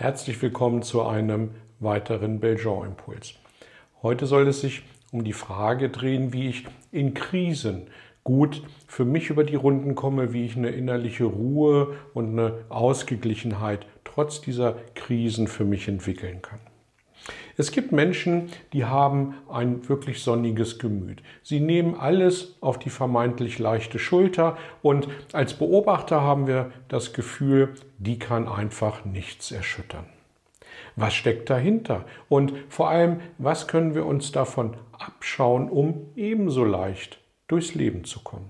Herzlich willkommen zu einem weiteren Belgian-Impuls. Heute soll es sich um die Frage drehen, wie ich in Krisen gut für mich über die Runden komme, wie ich eine innerliche Ruhe und eine Ausgeglichenheit trotz dieser Krisen für mich entwickeln kann. Es gibt Menschen, die haben ein wirklich sonniges Gemüt. Sie nehmen alles auf die vermeintlich leichte Schulter und als Beobachter haben wir das Gefühl, die kann einfach nichts erschüttern. Was steckt dahinter? Und vor allem, was können wir uns davon abschauen, um ebenso leicht durchs Leben zu kommen?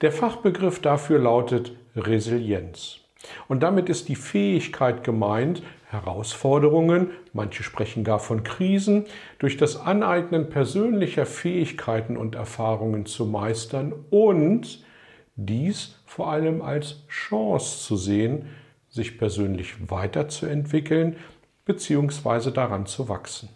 Der Fachbegriff dafür lautet Resilienz. Und damit ist die Fähigkeit gemeint, Herausforderungen, manche sprechen gar von Krisen, durch das Aneignen persönlicher Fähigkeiten und Erfahrungen zu meistern und dies vor allem als Chance zu sehen, sich persönlich weiterzuentwickeln bzw. daran zu wachsen.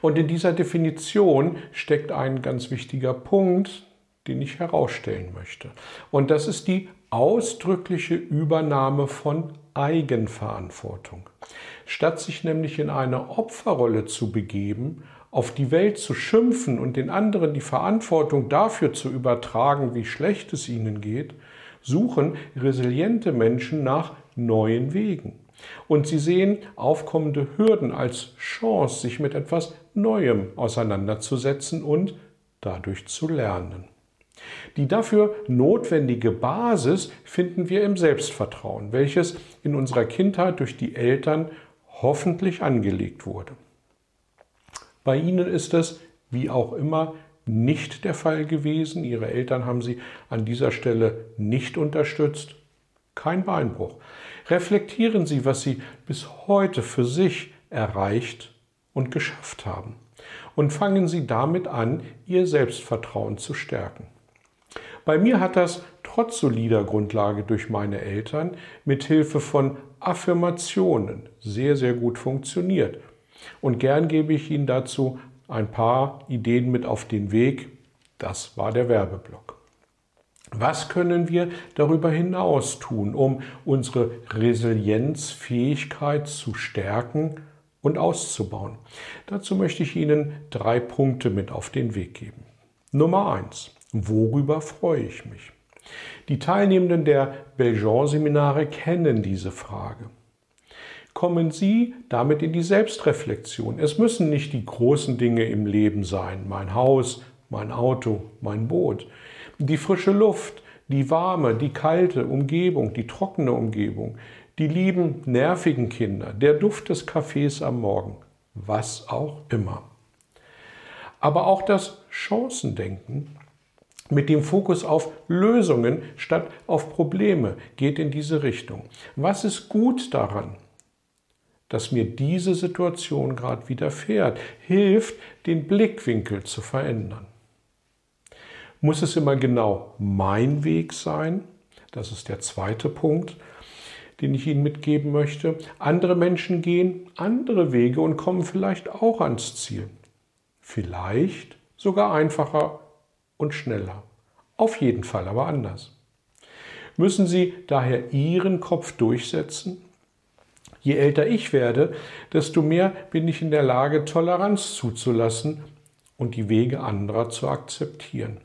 Und in dieser Definition steckt ein ganz wichtiger Punkt, den ich herausstellen möchte. Und das ist die ausdrückliche Übernahme von Eigenverantwortung. Statt sich nämlich in eine Opferrolle zu begeben, auf die Welt zu schimpfen und den anderen die Verantwortung dafür zu übertragen, wie schlecht es ihnen geht, suchen resiliente Menschen nach neuen Wegen. Und sie sehen aufkommende Hürden als Chance, sich mit etwas Neuem auseinanderzusetzen und dadurch zu lernen. Die dafür notwendige Basis finden wir im Selbstvertrauen, welches in unserer Kindheit durch die Eltern hoffentlich angelegt wurde. Bei ihnen ist es, wie auch immer, nicht der Fall gewesen. Ihre Eltern haben sie an dieser Stelle nicht unterstützt. Kein Beinbruch. Reflektieren Sie, was Sie bis heute für sich erreicht und geschafft haben. Und fangen Sie damit an, Ihr Selbstvertrauen zu stärken. Bei mir hat das trotz solider Grundlage durch meine Eltern mit Hilfe von Affirmationen sehr, sehr gut funktioniert. Und gern gebe ich Ihnen dazu ein paar Ideen mit auf den Weg. Das war der Werbeblock. Was können wir darüber hinaus tun, um unsere Resilienzfähigkeit zu stärken und auszubauen? Dazu möchte ich Ihnen drei Punkte mit auf den Weg geben. Nummer eins. Worüber freue ich mich? Die Teilnehmenden der Belgian-Seminare kennen diese Frage. Kommen Sie damit in die Selbstreflexion. Es müssen nicht die großen Dinge im Leben sein, mein Haus, mein Auto, mein Boot. Die frische Luft, die warme, die kalte Umgebung, die trockene Umgebung, die lieben, nervigen Kinder, der Duft des Kaffees am Morgen, was auch immer. Aber auch das Chancendenken mit dem Fokus auf Lösungen statt auf Probleme geht in diese Richtung. Was ist gut daran? dass mir diese Situation gerade widerfährt, hilft, den Blickwinkel zu verändern. Muss es immer genau mein Weg sein? Das ist der zweite Punkt, den ich Ihnen mitgeben möchte. Andere Menschen gehen andere Wege und kommen vielleicht auch ans Ziel. Vielleicht sogar einfacher und schneller. Auf jeden Fall aber anders. Müssen Sie daher Ihren Kopf durchsetzen? Je älter ich werde, desto mehr bin ich in der Lage, Toleranz zuzulassen und die Wege anderer zu akzeptieren.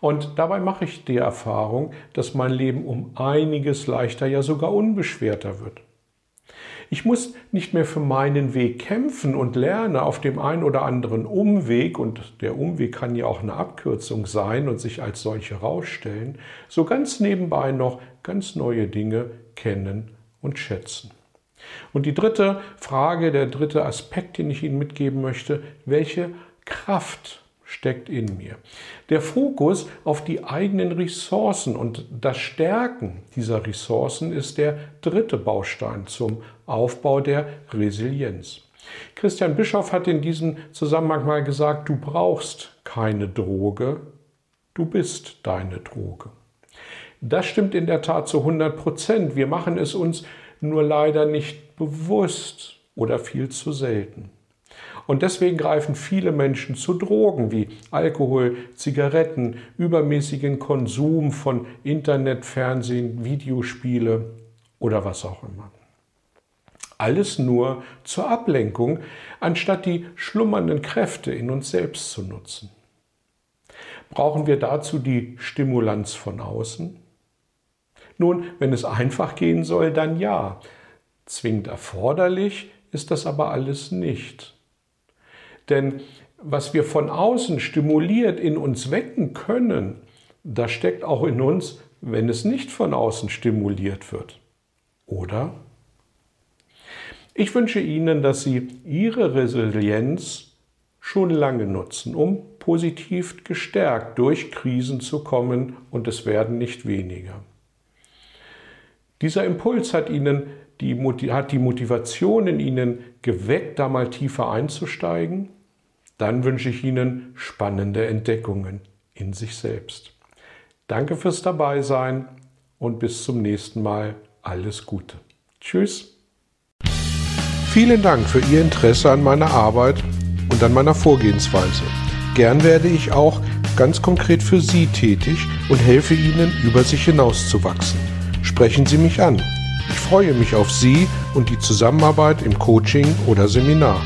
Und dabei mache ich die Erfahrung, dass mein Leben um einiges leichter, ja sogar unbeschwerter wird. Ich muss nicht mehr für meinen Weg kämpfen und lerne auf dem einen oder anderen Umweg, und der Umweg kann ja auch eine Abkürzung sein und sich als solche herausstellen, so ganz nebenbei noch ganz neue Dinge kennen und schätzen. Und die dritte Frage, der dritte Aspekt, den ich Ihnen mitgeben möchte, welche Kraft steckt in mir. Der Fokus auf die eigenen Ressourcen und das Stärken dieser Ressourcen ist der dritte Baustein zum Aufbau der Resilienz. Christian Bischoff hat in diesem Zusammenhang mal gesagt, du brauchst keine Droge, du bist deine Droge. Das stimmt in der Tat zu 100 Prozent. Wir machen es uns nur leider nicht bewusst oder viel zu selten. Und deswegen greifen viele Menschen zu Drogen wie Alkohol, Zigaretten, übermäßigen Konsum von Internet, Fernsehen, Videospiele oder was auch immer. Alles nur zur Ablenkung, anstatt die schlummernden Kräfte in uns selbst zu nutzen. Brauchen wir dazu die Stimulanz von außen? Nun, wenn es einfach gehen soll, dann ja. Zwingend erforderlich ist das aber alles nicht. Denn was wir von außen stimuliert in uns wecken können, das steckt auch in uns, wenn es nicht von außen stimuliert wird. Oder? Ich wünsche Ihnen, dass Sie Ihre Resilienz schon lange nutzen, um positiv gestärkt durch Krisen zu kommen und es werden nicht weniger. Dieser Impuls hat Ihnen die, hat die Motivation in Ihnen geweckt, da mal tiefer einzusteigen? Dann wünsche ich Ihnen spannende Entdeckungen in sich selbst. Danke fürs Dabeisein und bis zum nächsten Mal. Alles Gute. Tschüss. Vielen Dank für Ihr Interesse an meiner Arbeit und an meiner Vorgehensweise. Gern werde ich auch ganz konkret für Sie tätig und helfe Ihnen, über sich hinauszuwachsen. Sprechen Sie mich an. Ich freue mich auf Sie und die Zusammenarbeit im Coaching oder Seminar.